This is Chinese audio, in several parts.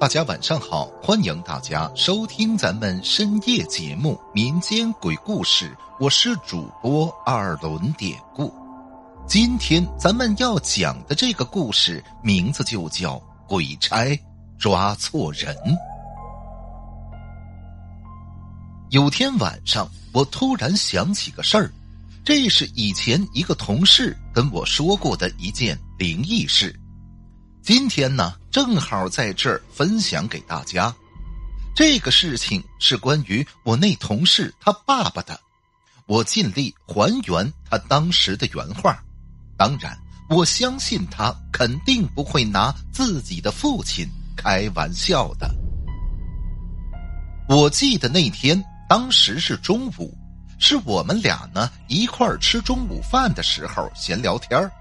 大家晚上好，欢迎大家收听咱们深夜节目《民间鬼故事》，我是主播二轮典故。今天咱们要讲的这个故事名字就叫《鬼差抓错人》。有天晚上，我突然想起个事儿，这是以前一个同事跟我说过的一件灵异事。今天呢，正好在这儿分享给大家。这个事情是关于我那同事他爸爸的，我尽力还原他当时的原话。当然，我相信他肯定不会拿自己的父亲开玩笑的。我记得那天，当时是中午，是我们俩呢一块儿吃中午饭的时候闲聊天儿。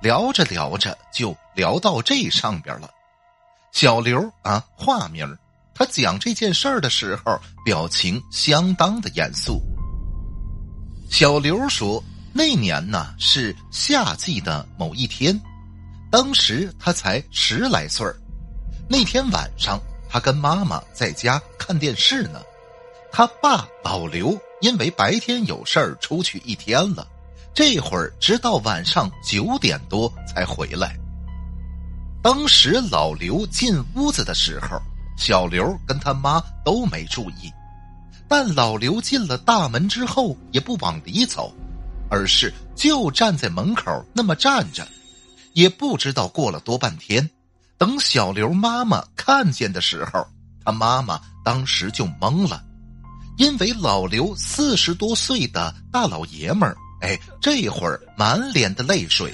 聊着聊着就聊到这上边了，小刘啊，化名他讲这件事儿的时候，表情相当的严肃。小刘说，那年呢是夏季的某一天，当时他才十来岁那天晚上，他跟妈妈在家看电视呢，他爸老刘因为白天有事儿出去一天了。这会儿直到晚上九点多才回来。当时老刘进屋子的时候，小刘跟他妈都没注意，但老刘进了大门之后也不往里走，而是就站在门口那么站着。也不知道过了多半天，等小刘妈妈看见的时候，他妈妈当时就懵了，因为老刘四十多岁的大老爷们儿。哎，这会儿满脸的泪水，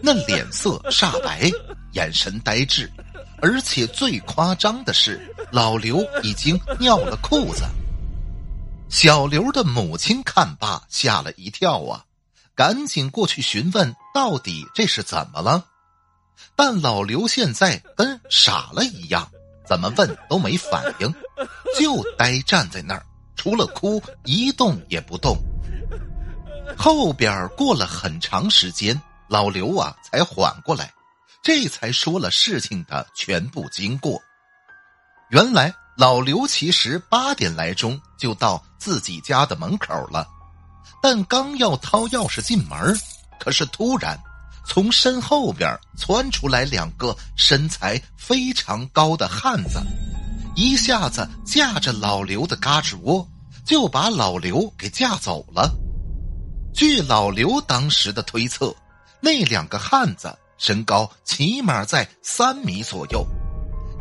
那脸色煞白，眼神呆滞，而且最夸张的是，老刘已经尿了裤子。小刘的母亲看罢，吓了一跳啊，赶紧过去询问到底这是怎么了。但老刘现在跟傻了一样，怎么问都没反应，就呆站在那儿，除了哭一动也不动。后边过了很长时间，老刘啊才缓过来，这才说了事情的全部经过。原来老刘其实八点来钟就到自己家的门口了，但刚要掏钥匙进门，可是突然从身后边窜出来两个身材非常高的汉子，一下子架着老刘的嘎吱窝，就把老刘给架走了。据老刘当时的推测，那两个汉子身高起码在三米左右，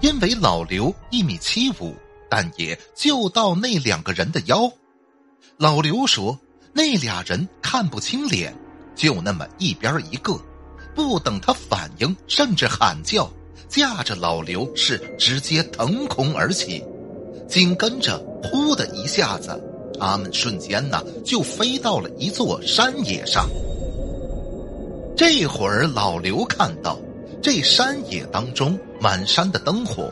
因为老刘一米七五，但也就到那两个人的腰。老刘说，那俩人看不清脸，就那么一边一个，不等他反应，甚至喊叫，架着老刘是直接腾空而起，紧跟着呼的一下子。他们瞬间呢，就飞到了一座山野上。这会儿，老刘看到这山野当中满山的灯火，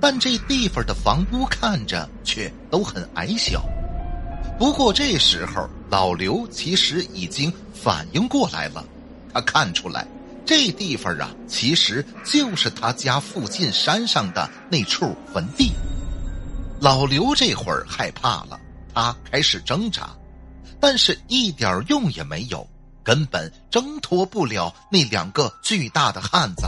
但这地方的房屋看着却都很矮小。不过这时候，老刘其实已经反应过来了，他看出来这地方啊，其实就是他家附近山上的那处坟地。老刘这会儿害怕了。他开始挣扎，但是一点用也没有，根本挣脱不了那两个巨大的汉子。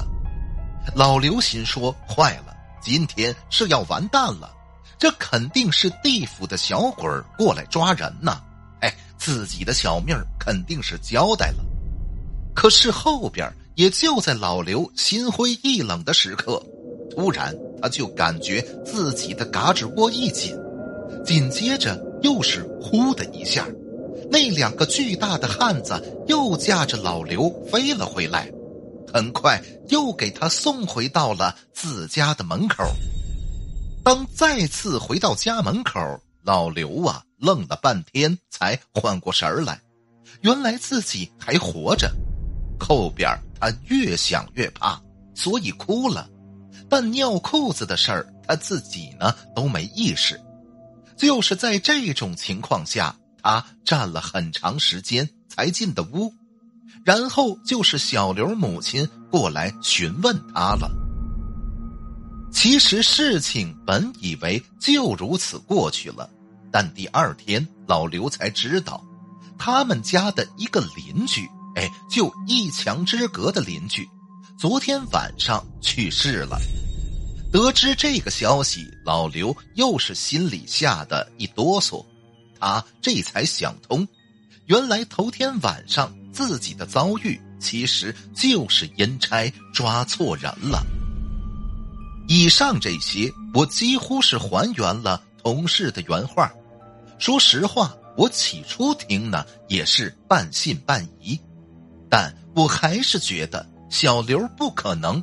老刘心说：“坏了，今天是要完蛋了，这肯定是地府的小鬼过来抓人呢。哎，自己的小命肯定是交代了。可是后边也就在老刘心灰意冷的时刻，突然他就感觉自己的嘎吱窝一紧，紧接着。又是呼的一下，那两个巨大的汉子又驾着老刘飞了回来，很快又给他送回到了自家的门口。当再次回到家门口，老刘啊愣了半天才缓过神来，原来自己还活着。后边他越想越怕，所以哭了，但尿裤子的事儿他自己呢都没意识。就是在这种情况下，他站了很长时间才进的屋，然后就是小刘母亲过来询问他了。其实事情本以为就如此过去了，但第二天老刘才知道，他们家的一个邻居，哎，就一墙之隔的邻居，昨天晚上去世了。得知这个消息，老刘又是心里吓得一哆嗦，他这才想通，原来头天晚上自己的遭遇，其实就是阴差抓错人了。以上这些，我几乎是还原了同事的原话。说实话，我起初听呢也是半信半疑，但我还是觉得小刘不可能，